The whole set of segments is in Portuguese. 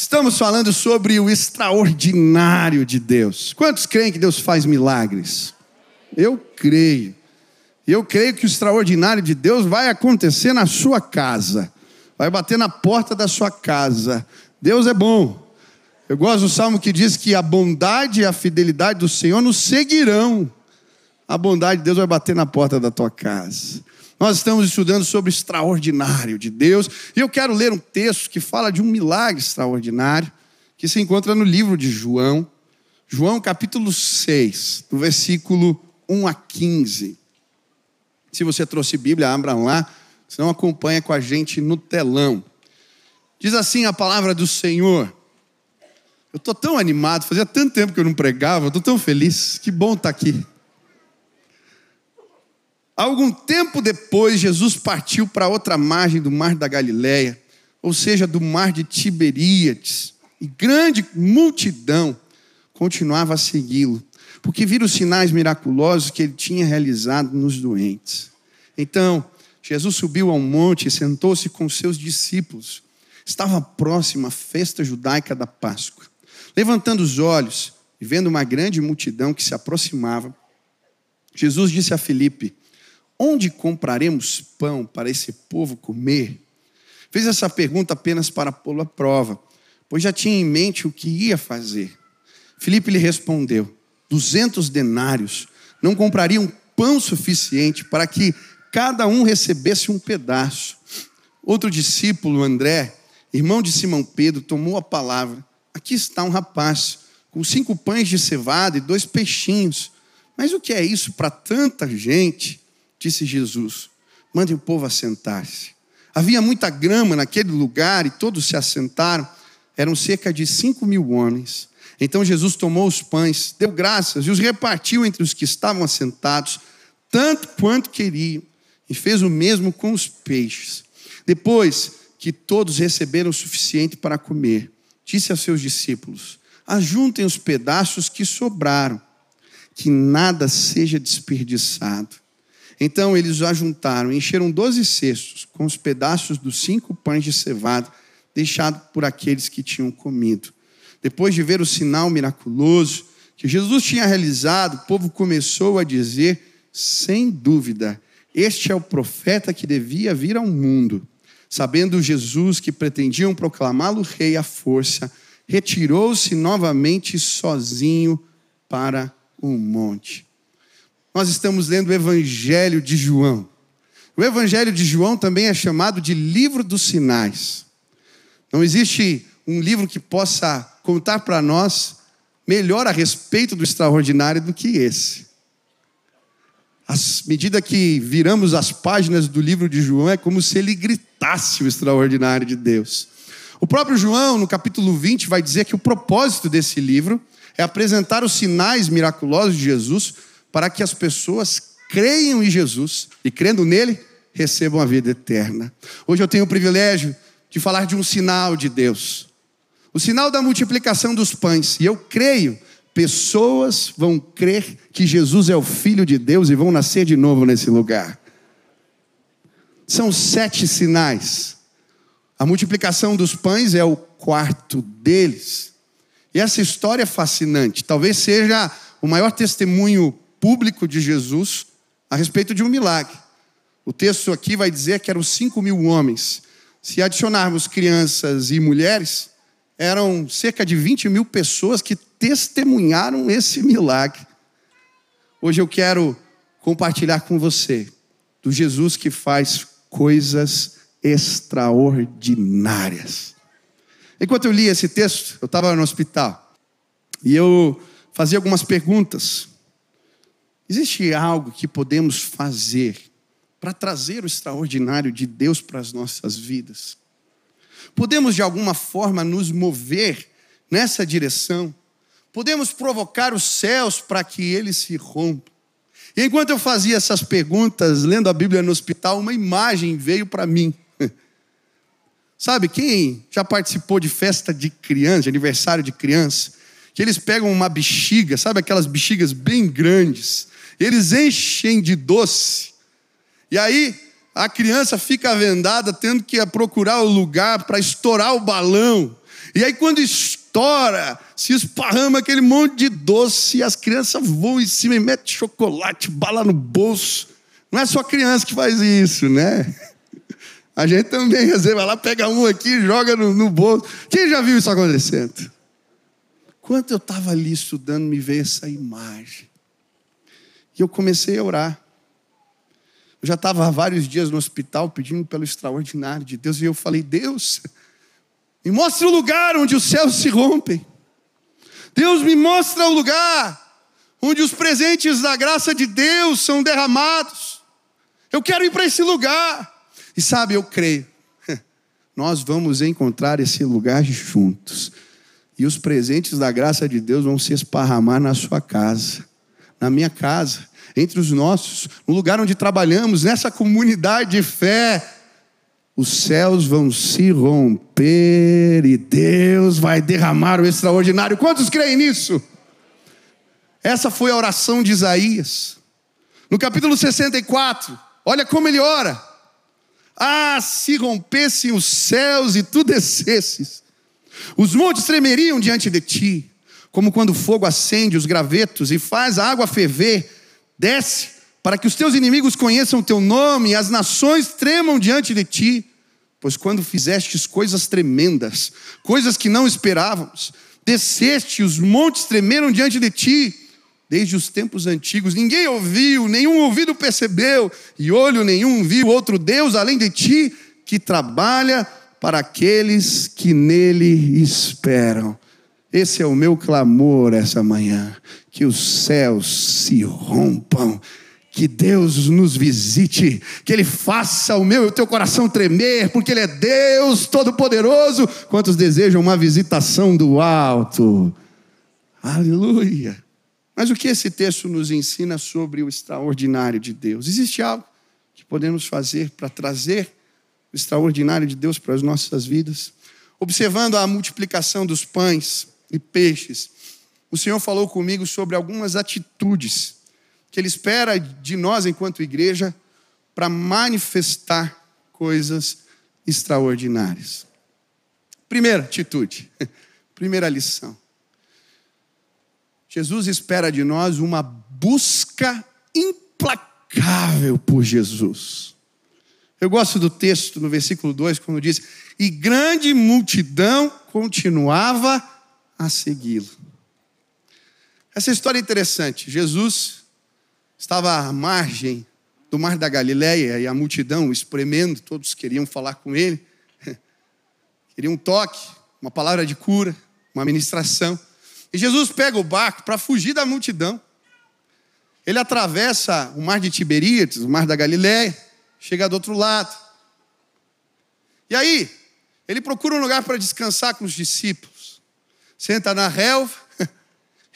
Estamos falando sobre o extraordinário de Deus. Quantos creem que Deus faz milagres? Eu creio. Eu creio que o extraordinário de Deus vai acontecer na sua casa, vai bater na porta da sua casa. Deus é bom. Eu gosto do salmo que diz que a bondade e a fidelidade do Senhor nos seguirão. A bondade de Deus vai bater na porta da tua casa. Nós estamos estudando sobre o extraordinário de Deus, e eu quero ler um texto que fala de um milagre extraordinário, que se encontra no livro de João, João capítulo 6, do versículo 1 a 15. Se você trouxe Bíblia, abra lá, senão acompanha com a gente no telão. Diz assim a palavra do Senhor. Eu estou tão animado, fazia tanto tempo que eu não pregava, estou tão feliz, que bom estar tá aqui. Algum tempo depois, Jesus partiu para outra margem do mar da Galileia, ou seja, do mar de Tiberíades, e grande multidão continuava a segui-lo, porque viram os sinais miraculosos que ele tinha realizado nos doentes. Então, Jesus subiu ao monte e sentou-se com seus discípulos. Estava próxima a festa judaica da Páscoa. Levantando os olhos e vendo uma grande multidão que se aproximava, Jesus disse a Filipe: Onde compraremos pão para esse povo comer? Fez essa pergunta apenas para pô-lo à prova, pois já tinha em mente o que ia fazer. Filipe lhe respondeu: duzentos denários não comprariam pão suficiente para que cada um recebesse um pedaço. Outro discípulo, André, irmão de Simão Pedro, tomou a palavra. Aqui está um rapaz com cinco pães de cevada e dois peixinhos. Mas o que é isso para tanta gente? Disse Jesus: mande o povo assentar-se. Havia muita grama naquele lugar e todos se assentaram. Eram cerca de cinco mil homens. Então Jesus tomou os pães, deu graças e os repartiu entre os que estavam assentados, tanto quanto queriam, e fez o mesmo com os peixes. Depois que todos receberam o suficiente para comer, disse aos seus discípulos: Ajuntem os pedaços que sobraram, que nada seja desperdiçado. Então eles o ajuntaram, encheram doze cestos com os pedaços dos cinco pães de cevada deixados por aqueles que tinham comido. Depois de ver o sinal miraculoso que Jesus tinha realizado, o povo começou a dizer, sem dúvida, este é o profeta que devia vir ao mundo. Sabendo Jesus que pretendiam proclamá-lo rei à força, retirou-se novamente sozinho para o monte nós estamos lendo o Evangelho de João. O Evangelho de João também é chamado de livro dos sinais. Não existe um livro que possa contar para nós melhor a respeito do extraordinário do que esse. À medida que viramos as páginas do livro de João, é como se ele gritasse o extraordinário de Deus. O próprio João, no capítulo 20, vai dizer que o propósito desse livro é apresentar os sinais miraculosos de Jesus para que as pessoas creiam em Jesus e, crendo nele, recebam a vida eterna. Hoje eu tenho o privilégio de falar de um sinal de Deus, o sinal da multiplicação dos pães, e eu creio. Pessoas vão crer que Jesus é o Filho de Deus e vão nascer de novo nesse lugar. São sete sinais. A multiplicação dos pães é o quarto deles. E essa história é fascinante. Talvez seja o maior testemunho público de Jesus a respeito de um milagre. O texto aqui vai dizer que eram 5 mil homens. Se adicionarmos crianças e mulheres, eram cerca de 20 mil pessoas que testemunharam esse milagre. Hoje eu quero compartilhar com você do Jesus que faz coisas extraordinárias. Enquanto eu li esse texto, eu estava no hospital e eu fazia algumas perguntas Existe algo que podemos fazer para trazer o extraordinário de Deus para as nossas vidas? Podemos de alguma forma nos mover nessa direção? Podemos provocar os céus para que eles se rompam? E enquanto eu fazia essas perguntas, lendo a Bíblia no hospital, uma imagem veio para mim. Sabe, quem já participou de festa de criança, de aniversário de criança, que eles pegam uma bexiga, sabe aquelas bexigas bem grandes, eles enchem de doce. E aí a criança fica vendada, tendo que procurar o lugar para estourar o balão. E aí, quando estoura, se esparrama aquele monte de doce, e as crianças voam em cima e metem chocolate, bala no bolso. Não é só criança que faz isso, né? A gente também, vai lá, pega um aqui joga no, no bolso. Quem já viu isso acontecendo? Quando eu estava ali estudando, me veio essa imagem. E eu comecei a orar. Eu já estava há vários dias no hospital pedindo pelo extraordinário de Deus. E eu falei: Deus, me mostra o lugar onde os céus se rompem. Deus me mostra o lugar onde os presentes da graça de Deus são derramados. Eu quero ir para esse lugar. E sabe, eu creio, nós vamos encontrar esse lugar juntos. E os presentes da graça de Deus vão se esparramar na sua casa, na minha casa, entre os nossos, no lugar onde trabalhamos, nessa comunidade de fé. Os céus vão se romper e Deus vai derramar o extraordinário. Quantos creem nisso? Essa foi a oração de Isaías. No capítulo 64, olha como ele ora. Ah, se rompessem os céus e tu descesses, os montes tremeriam diante de ti, como quando o fogo acende os gravetos e faz a água ferver, desce, para que os teus inimigos conheçam o teu nome e as nações tremam diante de ti, pois quando fizestes coisas tremendas, coisas que não esperávamos, desceste, os montes tremeram diante de ti, desde os tempos antigos. Ninguém ouviu, nenhum ouvido percebeu, e olho nenhum viu outro Deus além de ti, que trabalha para aqueles que nele esperam. Esse é o meu clamor essa manhã, que os céus se rompam que Deus nos visite, que Ele faça o meu e o teu coração tremer, porque Ele é Deus Todo-Poderoso. Quantos desejam uma visitação do alto? Aleluia. Mas o que esse texto nos ensina sobre o extraordinário de Deus? Existe algo que podemos fazer para trazer o extraordinário de Deus para as nossas vidas? Observando a multiplicação dos pães e peixes, o Senhor falou comigo sobre algumas atitudes que Ele espera de nós, enquanto igreja, para manifestar coisas extraordinárias. Primeira atitude, primeira lição. Jesus espera de nós uma busca implacável por Jesus. Eu gosto do texto no versículo 2, quando diz: E grande multidão continuava a segui-lo. Essa história é interessante. Jesus estava à margem do mar da Galileia e a multidão espremendo, todos queriam falar com ele. Queriam um toque, uma palavra de cura, uma ministração. E Jesus pega o barco para fugir da multidão. Ele atravessa o mar de Tiberíades, o mar da Galiléia, chega do outro lado. E aí, ele procura um lugar para descansar com os discípulos. Senta na relva,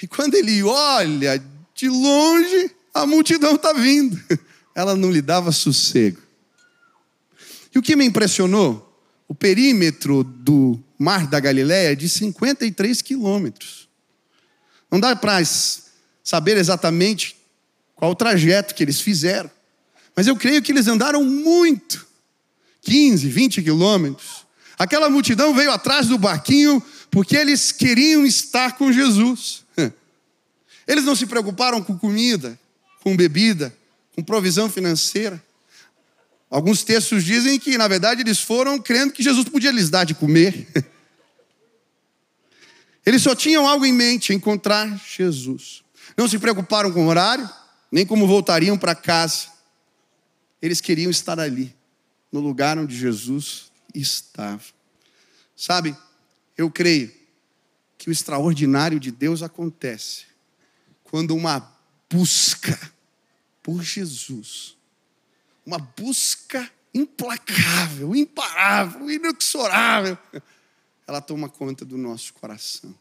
e quando ele olha de longe, a multidão está vindo. Ela não lhe dava sossego. E o que me impressionou? O perímetro do mar da Galiléia é de 53 quilômetros. Não dá para saber exatamente qual o trajeto que eles fizeram. Mas eu creio que eles andaram muito 15, 20 quilômetros. Aquela multidão veio atrás do barquinho porque eles queriam estar com Jesus. Eles não se preocuparam com comida, com bebida, com provisão financeira. Alguns textos dizem que, na verdade, eles foram crendo que Jesus podia lhes dar de comer. Eles só tinham algo em mente: encontrar Jesus. Não se preocuparam com o horário, nem como voltariam para casa. Eles queriam estar ali, no lugar onde Jesus estava. Sabe, eu creio que o extraordinário de Deus acontece quando uma busca por Jesus, uma busca implacável, imparável, inexorável, ela toma conta do nosso coração.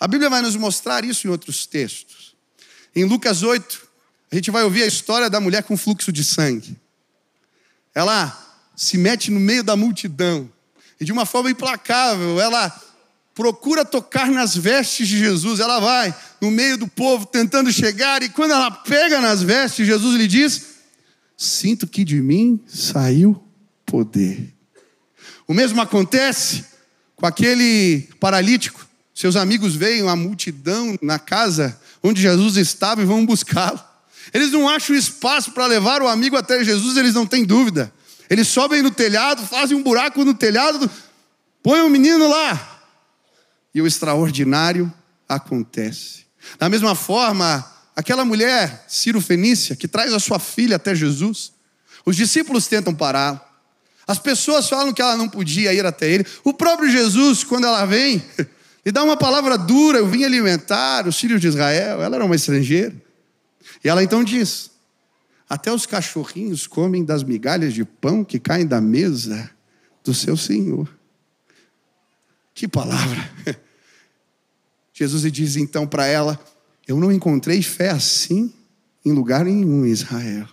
A Bíblia vai nos mostrar isso em outros textos. Em Lucas 8, a gente vai ouvir a história da mulher com fluxo de sangue. Ela se mete no meio da multidão e de uma forma implacável, ela procura tocar nas vestes de Jesus. Ela vai no meio do povo tentando chegar e quando ela pega nas vestes, Jesus lhe diz: Sinto que de mim saiu poder. O mesmo acontece com aquele paralítico. Seus amigos veem a multidão na casa onde Jesus estava e vão buscá-lo. Eles não acham espaço para levar o amigo até Jesus, eles não têm dúvida. Eles sobem no telhado, fazem um buraco no telhado, põem o menino lá. E o extraordinário acontece. Da mesma forma, aquela mulher, Ciro Fenícia, que traz a sua filha até Jesus, os discípulos tentam pará-la. As pessoas falam que ela não podia ir até ele. O próprio Jesus, quando ela vem, lhe dá uma palavra dura: Eu vim alimentar os filhos de Israel. Ela era uma estrangeira. E ela então diz: Até os cachorrinhos comem das migalhas de pão que caem da mesa do seu Senhor. Que palavra! Jesus diz então para ela: Eu não encontrei fé assim em lugar nenhum em Israel.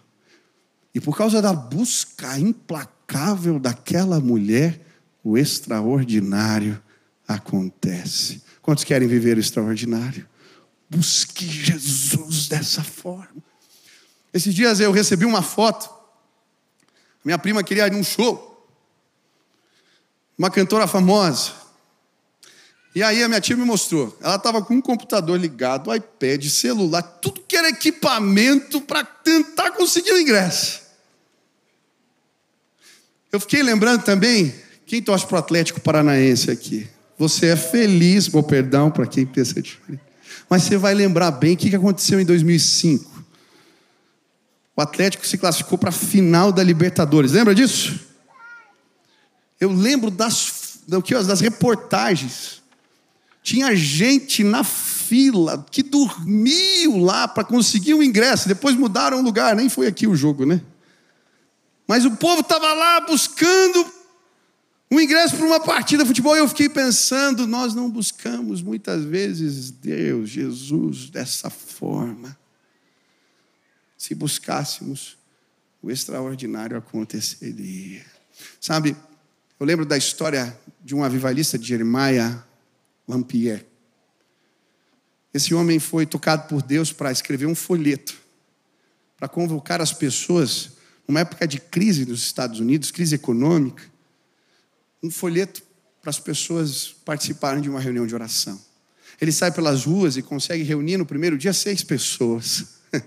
E por causa da busca implacável daquela mulher, o extraordinário acontece. Quantos querem viver o extraordinário? Busque Jesus dessa forma. Esses dias eu recebi uma foto. Minha prima queria ir num show. Uma cantora famosa. E aí a minha tia me mostrou. Ela estava com um computador ligado, iPad, celular, tudo que era equipamento para tentar conseguir o ingresso. Eu fiquei lembrando também, quem torce para o Atlético Paranaense aqui? Você é feliz, bom perdão para quem pensa diferente. Mas você vai lembrar bem o que aconteceu em 2005. O Atlético se classificou para a final da Libertadores. Lembra disso? Eu lembro das, das reportagens tinha gente na fila que dormiu lá para conseguir o ingresso. Depois mudaram o lugar, nem foi aqui o jogo, né? Mas o povo estava lá buscando um ingresso para uma partida de futebol. E eu fiquei pensando: nós não buscamos muitas vezes Deus, Jesus, dessa forma. Se buscássemos, o extraordinário aconteceria. Sabe, eu lembro da história de um avivalista de Jeremiah Lampier. Esse homem foi tocado por Deus para escrever um folheto, para convocar as pessoas, numa época de crise nos Estados Unidos, crise econômica, um folheto para as pessoas participarem de uma reunião de oração. Ele sai pelas ruas e consegue reunir no primeiro dia seis pessoas.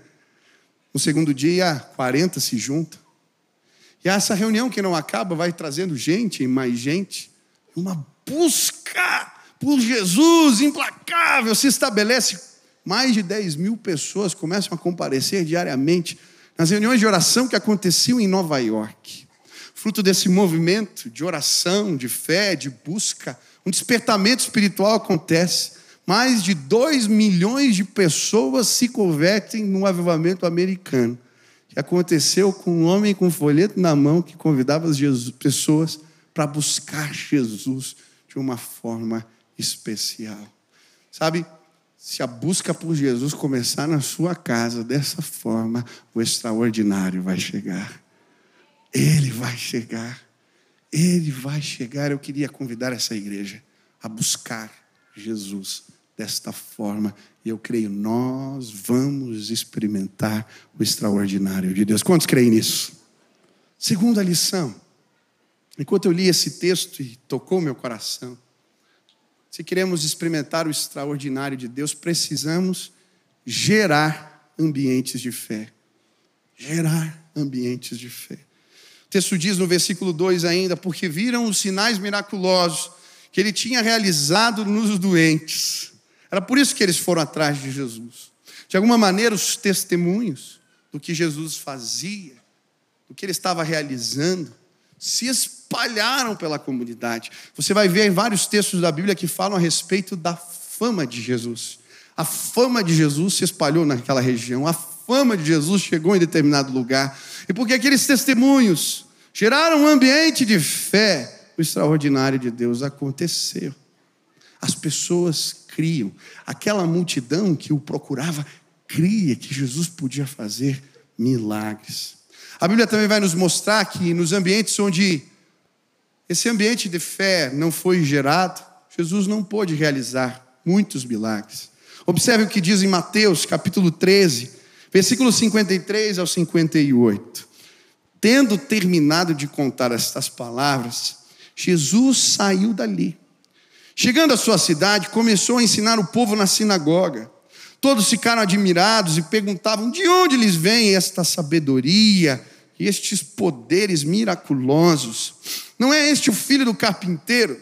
No segundo dia, 40 se juntam. E essa reunião que não acaba vai trazendo gente e mais gente, uma busca por Jesus implacável se estabelece. Mais de 10 mil pessoas começam a comparecer diariamente nas reuniões de oração que aconteciam em Nova York. Fruto desse movimento de oração, de fé, de busca, um despertamento espiritual acontece. Mais de 2 milhões de pessoas se convertem no avivamento americano, que aconteceu com um homem com um folheto na mão que convidava as pessoas para buscar Jesus de uma forma especial. Sabe, se a busca por Jesus começar na sua casa dessa forma, o extraordinário vai chegar. Ele vai chegar. Ele vai chegar. Eu queria convidar essa igreja a buscar Jesus desta forma. E eu creio, nós vamos experimentar o extraordinário de Deus. Quantos creem nisso? Segunda lição. Enquanto eu li esse texto e tocou meu coração, se queremos experimentar o extraordinário de Deus, precisamos gerar ambientes de fé. Gerar ambientes de fé. O texto diz no versículo 2 ainda: porque viram os sinais miraculosos que ele tinha realizado nos doentes. Era por isso que eles foram atrás de Jesus. De alguma maneira, os testemunhos do que Jesus fazia, do que ele estava realizando, se espalharam pela comunidade. Você vai ver em vários textos da Bíblia que falam a respeito da fama de Jesus. A fama de Jesus se espalhou naquela região, a fama de Jesus chegou em determinado lugar. E porque aqueles testemunhos geraram um ambiente de fé, o extraordinário de Deus aconteceu. As pessoas criam. Aquela multidão que o procurava cria que Jesus podia fazer milagres. A Bíblia também vai nos mostrar que nos ambientes onde esse ambiente de fé não foi gerado, Jesus não pôde realizar muitos milagres. Observe o que diz em Mateus, capítulo 13, versículos 53 ao 58. Tendo terminado de contar estas palavras, Jesus saiu dali Chegando à sua cidade, começou a ensinar o povo na sinagoga. Todos ficaram admirados e perguntavam: de onde lhes vem esta sabedoria e estes poderes miraculosos? Não é este o filho do carpinteiro?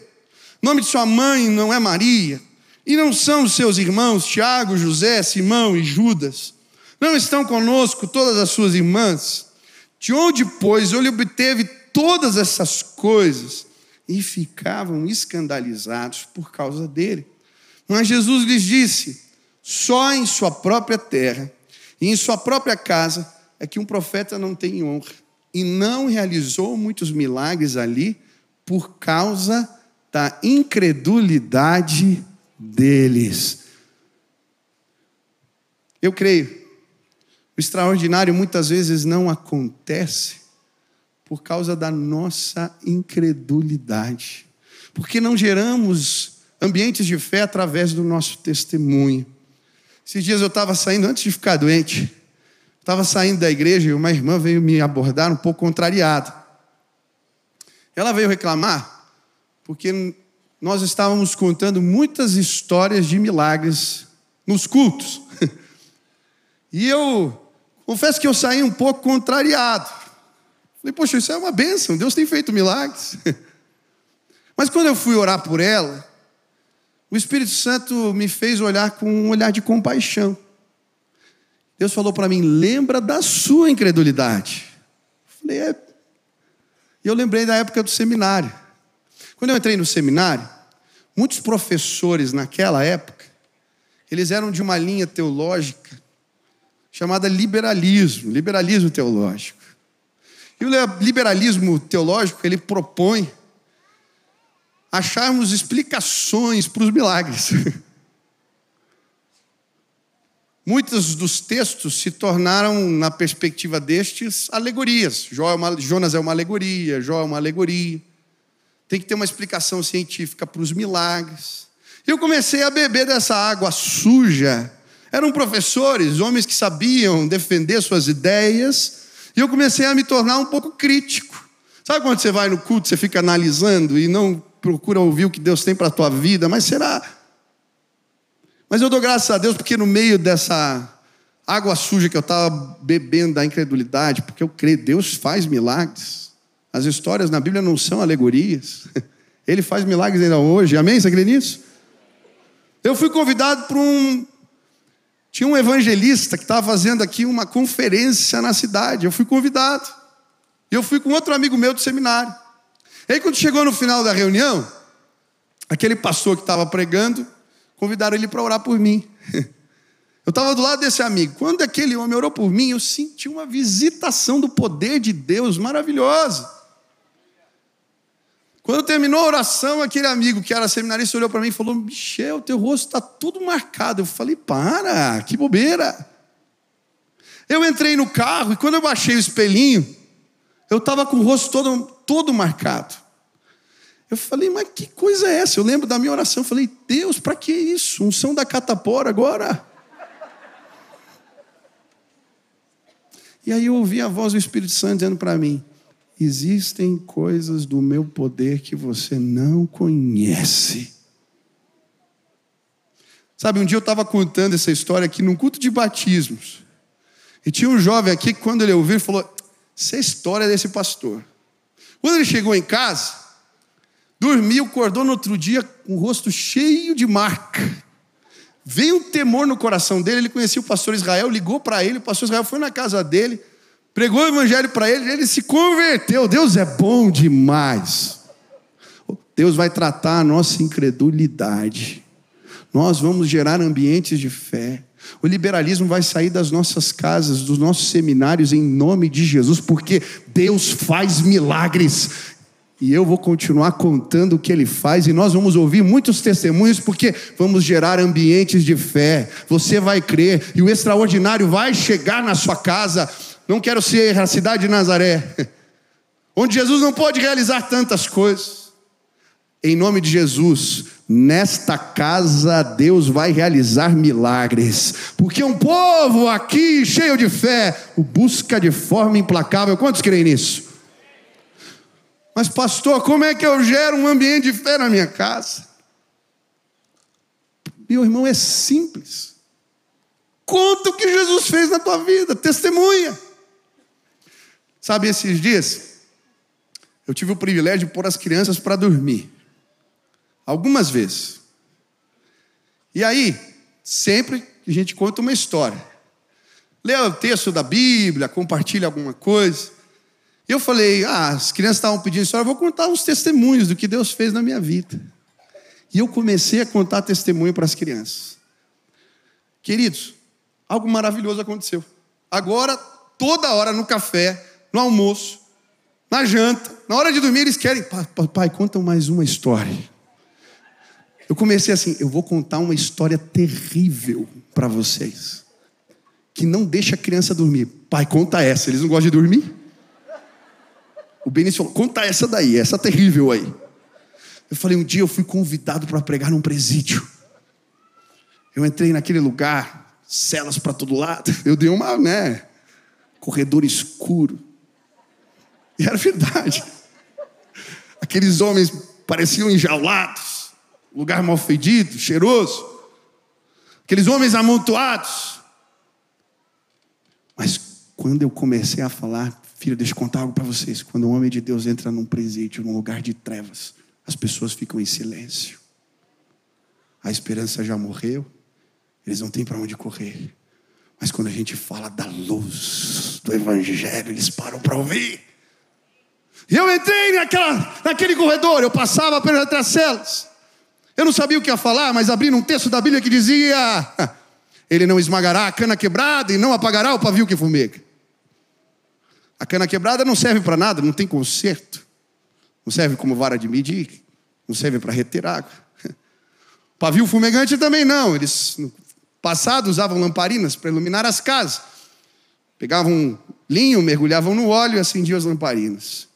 O nome de sua mãe não é Maria? E não são os seus irmãos Tiago, José, Simão e Judas? Não estão conosco todas as suas irmãs? De onde, pois, ele obteve todas essas coisas? e ficavam escandalizados por causa dele. Mas Jesus lhes disse: só em sua própria terra e em sua própria casa é que um profeta não tem honra. E não realizou muitos milagres ali por causa da incredulidade deles. Eu creio, o extraordinário muitas vezes não acontece por causa da nossa incredulidade. Porque não geramos ambientes de fé através do nosso testemunho. Esses dias eu estava saindo, antes de ficar doente, estava saindo da igreja e uma irmã veio me abordar um pouco contrariada. Ela veio reclamar porque nós estávamos contando muitas histórias de milagres nos cultos. E eu confesso que eu saí um pouco contrariado. Falei, poxa, isso é uma bênção, Deus tem feito milagres. Mas quando eu fui orar por ela, o Espírito Santo me fez olhar com um olhar de compaixão. Deus falou para mim: lembra da sua incredulidade. Falei, é. E eu lembrei da época do seminário. Quando eu entrei no seminário, muitos professores naquela época, eles eram de uma linha teológica chamada liberalismo, liberalismo teológico. E o liberalismo teológico, ele propõe acharmos explicações para os milagres. Muitos dos textos se tornaram, na perspectiva destes, alegorias. É uma, Jonas é uma alegoria, Jó é uma alegoria. Tem que ter uma explicação científica para os milagres. Eu comecei a beber dessa água suja. Eram professores, homens que sabiam defender suas ideias, e eu comecei a me tornar um pouco crítico. Sabe quando você vai no culto, você fica analisando e não procura ouvir o que Deus tem para a tua vida, mas será? Mas eu dou graças a Deus porque no meio dessa água suja que eu estava bebendo da incredulidade, porque eu creio, Deus faz milagres. As histórias na Bíblia não são alegorias. Ele faz milagres ainda hoje. Amém? Você crê nisso? Eu fui convidado para um, tinha um evangelista que estava fazendo aqui uma conferência na cidade. Eu fui convidado. Eu fui com outro amigo meu do seminário. E aí, quando chegou no final da reunião, aquele pastor que estava pregando, convidaram ele para orar por mim. Eu estava do lado desse amigo. Quando aquele homem orou por mim, eu senti uma visitação do poder de Deus maravilhosa. Quando terminou a oração, aquele amigo que era seminarista olhou para mim e falou: Michel, teu rosto está tudo marcado. Eu falei: Para, que bobeira. Eu entrei no carro e quando eu baixei o espelhinho, eu estava com o rosto todo, todo marcado. Eu falei, mas que coisa é essa? Eu lembro da minha oração. Eu falei, Deus, para que isso? Unção da catapora agora? E aí eu ouvi a voz do Espírito Santo dizendo para mim: existem coisas do meu poder que você não conhece. Sabe, um dia eu estava contando essa história aqui num culto de batismos. E tinha um jovem aqui que, quando ele ouviu, falou: Essa é a história desse pastor. Quando ele chegou em casa, dormiu, acordou no outro dia com o rosto cheio de marca. Veio um temor no coração dele. Ele conhecia o pastor Israel, ligou para ele. O pastor Israel foi na casa dele pregou o evangelho para ele, ele se converteu. Deus é bom demais. Deus vai tratar a nossa incredulidade. Nós vamos gerar ambientes de fé. O liberalismo vai sair das nossas casas, dos nossos seminários, em nome de Jesus, porque Deus faz milagres. E eu vou continuar contando o que ele faz, e nós vamos ouvir muitos testemunhos, porque vamos gerar ambientes de fé. Você vai crer, e o extraordinário vai chegar na sua casa. Não quero ser a cidade de Nazaré, onde Jesus não pode realizar tantas coisas. Em nome de Jesus, nesta casa Deus vai realizar milagres, porque um povo aqui cheio de fé o busca de forma implacável. Quantos creem nisso? Mas, pastor, como é que eu gero um ambiente de fé na minha casa? Meu irmão, é simples. Conta o que Jesus fez na tua vida, testemunha. Sabe, esses dias, eu tive o privilégio de pôr as crianças para dormir. Algumas vezes. E aí, sempre a gente conta uma história. Lê o texto da Bíblia, compartilha alguma coisa. E eu falei, ah, as crianças estavam pedindo história, eu vou contar uns testemunhos do que Deus fez na minha vida. E eu comecei a contar testemunho para as crianças. Queridos, algo maravilhoso aconteceu. Agora, toda hora no café, no almoço, na janta, na hora de dormir, eles querem, pai, conta mais uma história. Eu comecei assim, eu vou contar uma história terrível para vocês, que não deixa a criança dormir. Pai, conta essa. Eles não gostam de dormir? O Benício falou: conta essa daí, essa terrível aí. Eu falei: um dia eu fui convidado para pregar num presídio. Eu entrei naquele lugar, celas para todo lado. Eu dei uma, né? Corredor escuro. E era verdade. Aqueles homens pareciam enjaulados, lugar mal fedido, cheiroso. Aqueles homens amontoados. Mas quando eu comecei a falar, Filho, deixa eu contar algo para vocês. Quando um homem de Deus entra num presídio, num lugar de trevas, as pessoas ficam em silêncio. A esperança já morreu, eles não têm para onde correr. Mas quando a gente fala da luz do Evangelho, eles param para ouvir. E eu entrei naquela, naquele corredor, eu passava pelas celas. Eu não sabia o que ia falar, mas abri um texto da Bíblia que dizia: Ele não esmagará a cana quebrada e não apagará o pavio que fumega. A cana quebrada não serve para nada, não tem conserto. Não serve como vara de medir, não serve para reter água. Pavio fumegante também não. Eles, no passado, usavam lamparinas para iluminar as casas. Pegavam linho, mergulhavam no óleo e acendiam as lamparinas.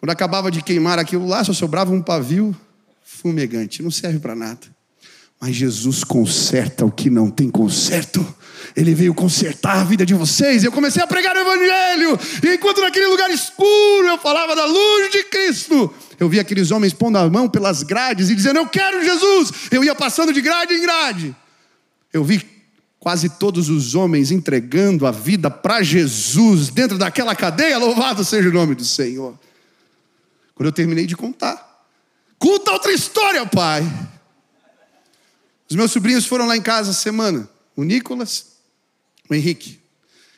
Quando acabava de queimar aquilo lá, só sobrava um pavio fumegante. Não serve para nada. Mas Jesus conserta o que não tem conserto. Ele veio consertar a vida de vocês. Eu comecei a pregar o Evangelho. E enquanto naquele lugar escuro eu falava da luz de Cristo, eu vi aqueles homens pondo a mão pelas grades e dizendo: Eu quero Jesus. Eu ia passando de grade em grade. Eu vi quase todos os homens entregando a vida para Jesus dentro daquela cadeia. Louvado seja o nome do Senhor. Quando eu terminei de contar, conta outra história, Pai. Os meus sobrinhos foram lá em casa essa semana. O Nicolas, o Henrique.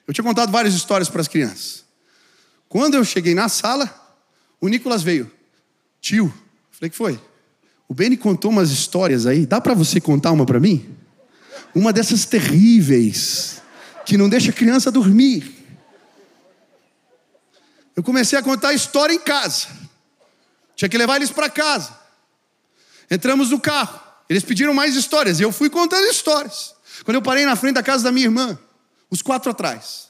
Eu tinha contado várias histórias para as crianças. Quando eu cheguei na sala, o Nicolas veio. Tio, falei que foi. O Beni contou umas histórias aí. Dá para você contar uma para mim? Uma dessas terríveis que não deixa a criança dormir. Eu comecei a contar a história em casa. Tinha que levar eles para casa. Entramos no carro. Eles pediram mais histórias e eu fui contando histórias. Quando eu parei na frente da casa da minha irmã, os quatro atrás,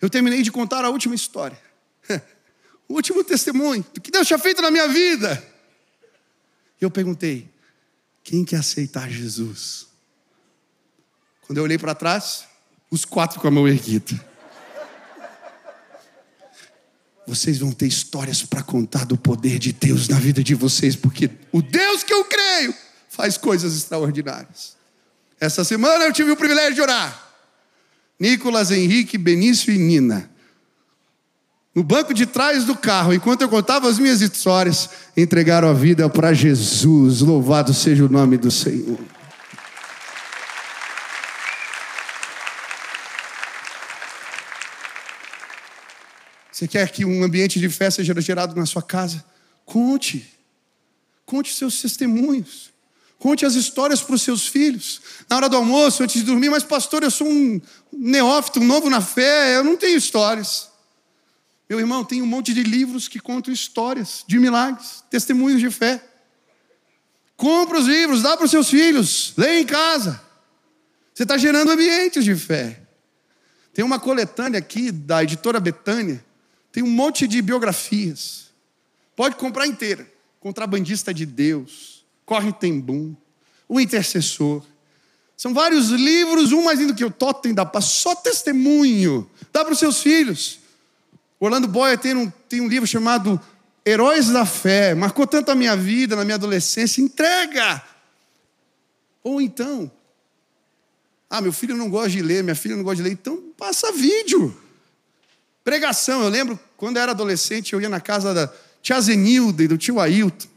eu terminei de contar a última história. o último testemunho do que Deus tinha feito na minha vida. E eu perguntei: quem quer aceitar Jesus? Quando eu olhei para trás, os quatro com a mão erguida. Vocês vão ter histórias para contar do poder de Deus na vida de vocês, porque o Deus que eu creio faz coisas extraordinárias. Essa semana eu tive o privilégio de orar. Nicolas, Henrique, Benício e Nina. No banco de trás do carro, enquanto eu contava as minhas histórias, entregaram a vida para Jesus. Louvado seja o nome do Senhor. Você quer que um ambiente de festa seja gerado na sua casa? Conte. Conte seus testemunhos. Conte as histórias para os seus filhos. Na hora do almoço, antes de dormir, mas pastor, eu sou um neófito, um novo na fé, eu não tenho histórias. Meu irmão, tem um monte de livros que contam histórias de milagres, testemunhos de fé. Compra os livros, dá para os seus filhos, leia em casa. Você está gerando ambientes de fé. Tem uma coletânea aqui da editora Betânia, tem um monte de biografias. Pode comprar inteira. Contrabandista de Deus Corre Tembum, O Intercessor. São vários livros, um mais lindo que o Totem da Paz, só testemunho. Dá para os seus filhos. Orlando Boyer tem um, tem um livro chamado Heróis da Fé. Marcou tanto a minha vida, na minha adolescência. Entrega. Ou então, ah, meu filho não gosta de ler, minha filha não gosta de ler, então passa vídeo. Pregação, eu lembro quando eu era adolescente, eu ia na casa da tia Zenilda e do tio Ailton.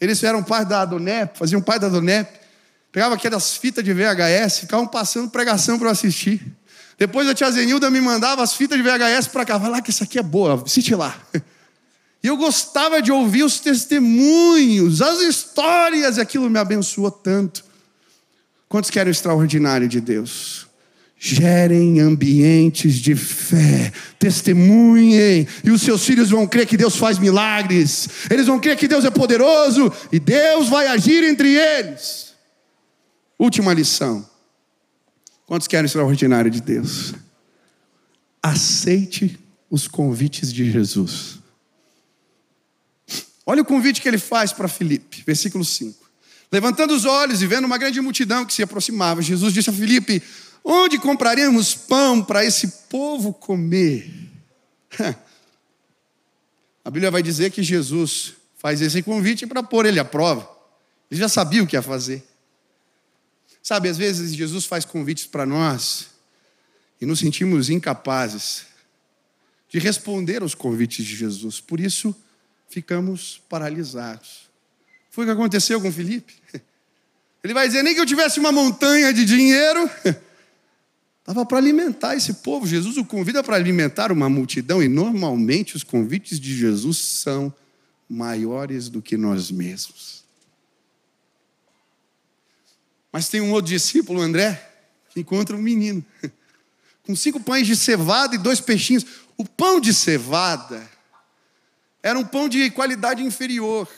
Eles eram pai da Adonep, faziam pai da Adonep. Pegava aquelas fitas de VHS, ficavam passando pregação para eu assistir. Depois a tia Zenilda me mandava as fitas de VHS para cá. Vai lá que isso aqui é boa, assiste lá. E eu gostava de ouvir os testemunhos, as histórias, e aquilo me abençoou tanto. Quantos querem o extraordinário de Deus? Gerem ambientes de fé, testemunhem, e os seus filhos vão crer que Deus faz milagres, eles vão crer que Deus é poderoso e Deus vai agir entre eles. Última lição. Quantos querem o extraordinário de Deus? Aceite os convites de Jesus. Olha o convite que ele faz para Filipe, versículo 5. Levantando os olhos e vendo uma grande multidão que se aproximava, Jesus disse a Filipe: Onde compraremos pão para esse povo comer? A Bíblia vai dizer que Jesus faz esse convite para pôr ele à prova. Ele já sabia o que ia fazer. Sabe, às vezes Jesus faz convites para nós e nos sentimos incapazes de responder aos convites de Jesus. Por isso, ficamos paralisados. Foi o que aconteceu com Felipe. Ele vai dizer: nem que eu tivesse uma montanha de dinheiro, Estava para alimentar esse povo. Jesus o convida para alimentar uma multidão, e normalmente os convites de Jesus são maiores do que nós mesmos. Mas tem um outro discípulo, André, que encontra um menino, com cinco pães de cevada e dois peixinhos. O pão de cevada era um pão de qualidade inferior,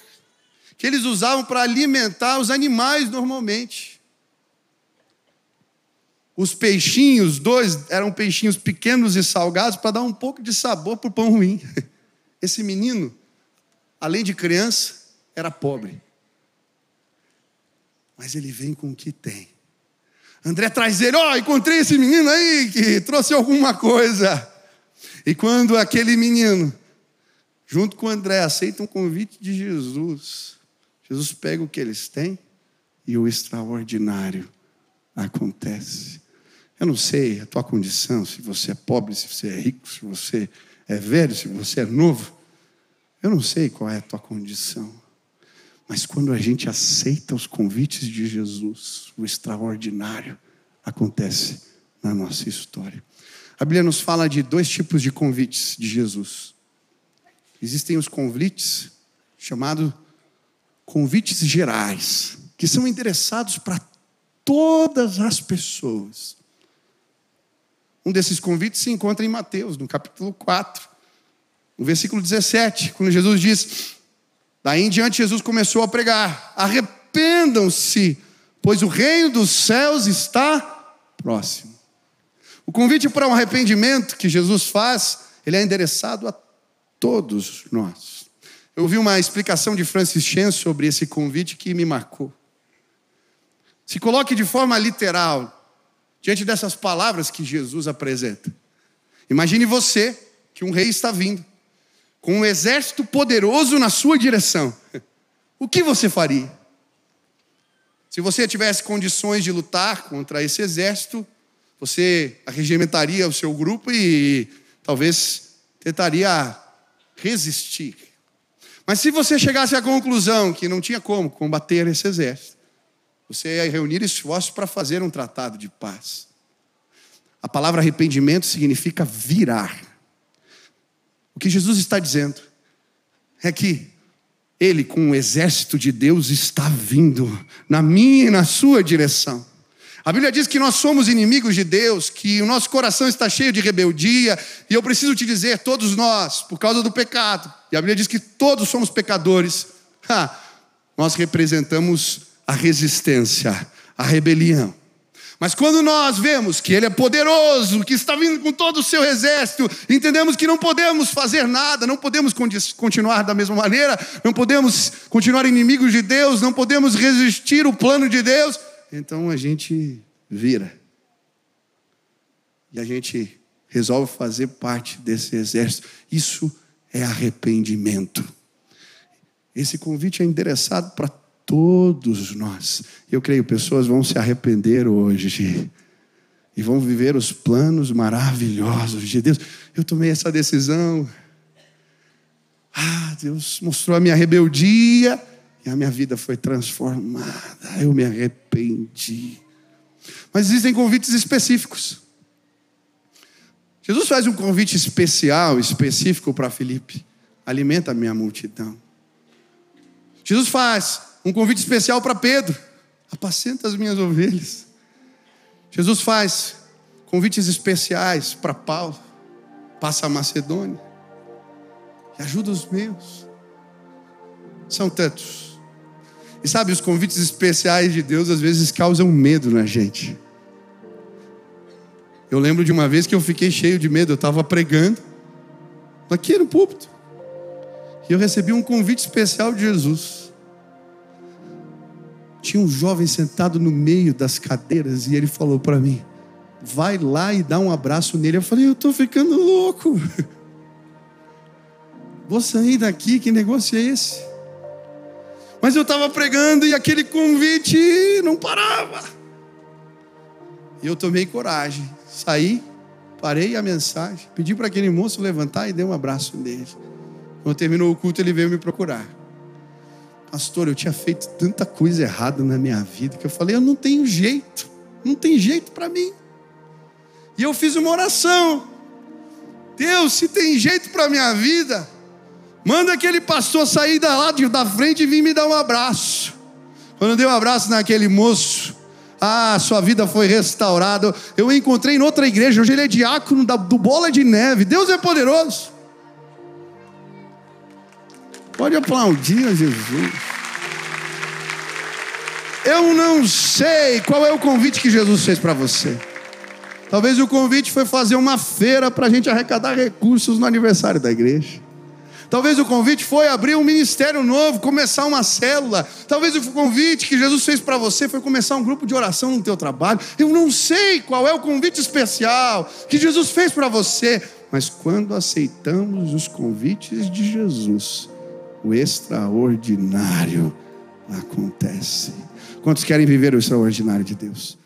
que eles usavam para alimentar os animais normalmente. Os peixinhos, dois, eram peixinhos pequenos e salgados para dar um pouco de sabor para o pão ruim. Esse menino, além de criança, era pobre. Mas ele vem com o que tem. André traz ele, ó, oh, encontrei esse menino aí que trouxe alguma coisa. E quando aquele menino, junto com André, aceita um convite de Jesus, Jesus pega o que eles têm e o extraordinário acontece. Eu não sei a tua condição, se você é pobre, se você é rico, se você é velho, se você é novo. Eu não sei qual é a tua condição. Mas quando a gente aceita os convites de Jesus, o extraordinário acontece na nossa história. A Bíblia nos fala de dois tipos de convites de Jesus. Existem os convites chamados convites gerais, que são endereçados para todas as pessoas. Um desses convites se encontra em Mateus, no capítulo 4, no versículo 17, quando Jesus diz: Daí em diante, Jesus começou a pregar: arrependam-se, pois o reino dos céus está próximo. O convite para um arrependimento que Jesus faz, ele é endereçado a todos nós. Eu ouvi uma explicação de Francis Chan sobre esse convite que me marcou. Se coloque de forma literal diante dessas palavras que Jesus apresenta. Imagine você que um rei está vindo, com um exército poderoso na sua direção. O que você faria? Se você tivesse condições de lutar contra esse exército, você arregimentaria o seu grupo e talvez tentaria resistir. Mas se você chegasse à conclusão que não tinha como combater esse exército, você ia reunir esforços para fazer um tratado de paz. A palavra arrependimento significa virar. O que Jesus está dizendo é que ele, com o exército de Deus, está vindo na minha e na sua direção. A Bíblia diz que nós somos inimigos de Deus, que o nosso coração está cheio de rebeldia, e eu preciso te dizer, todos nós, por causa do pecado, e a Bíblia diz que todos somos pecadores, ha, nós representamos a resistência, a rebelião. Mas quando nós vemos que Ele é poderoso, que está vindo com todo o seu exército, entendemos que não podemos fazer nada, não podemos continuar da mesma maneira, não podemos continuar inimigos de Deus, não podemos resistir o plano de Deus, então a gente vira. E a gente resolve fazer parte desse exército. Isso é arrependimento. Esse convite é endereçado para todos nós. Eu creio pessoas vão se arrepender hoje e vão viver os planos maravilhosos de Deus. Eu tomei essa decisão. Ah, Deus mostrou a minha rebeldia e a minha vida foi transformada. Eu me arrependi. Mas existem convites específicos. Jesus faz um convite especial, específico para Filipe: alimenta a minha multidão. Jesus faz um convite especial para Pedro: apacenta as minhas ovelhas. Jesus faz convites especiais para Paulo: passa a Macedônia e ajuda os meus. São tantos. E sabe, os convites especiais de Deus às vezes causam medo na gente. Eu lembro de uma vez que eu fiquei cheio de medo, eu estava pregando, aqui no púlpito, e eu recebi um convite especial de Jesus. Tinha um jovem sentado no meio das cadeiras e ele falou para mim: vai lá e dá um abraço nele. Eu falei: eu estou ficando louco. Vou sair daqui, que negócio é esse? Mas eu estava pregando e aquele convite não parava. E eu tomei coragem Saí, parei a mensagem, pedi para aquele moço levantar e dei um abraço nele. Quando terminou o culto, ele veio me procurar. Pastor, eu tinha feito tanta coisa errada na minha vida que eu falei, eu não tenho jeito, não tem jeito para mim. E eu fiz uma oração. Deus, se tem jeito para minha vida, manda aquele pastor sair da lá da frente e vir me dar um abraço. Quando eu dei um abraço naquele moço, ah, sua vida foi restaurada. Eu encontrei em outra igreja, hoje ele é diácono do Bola de Neve. Deus é poderoso. Pode aplaudir a Jesus. Eu não sei qual é o convite que Jesus fez para você. Talvez o convite foi fazer uma feira para a gente arrecadar recursos no aniversário da igreja. Talvez o convite foi abrir um ministério novo, começar uma célula. Talvez o convite que Jesus fez para você foi começar um grupo de oração no teu trabalho. Eu não sei qual é o convite especial que Jesus fez para você, mas quando aceitamos os convites de Jesus, o extraordinário acontece. Quantos querem viver o extraordinário de Deus?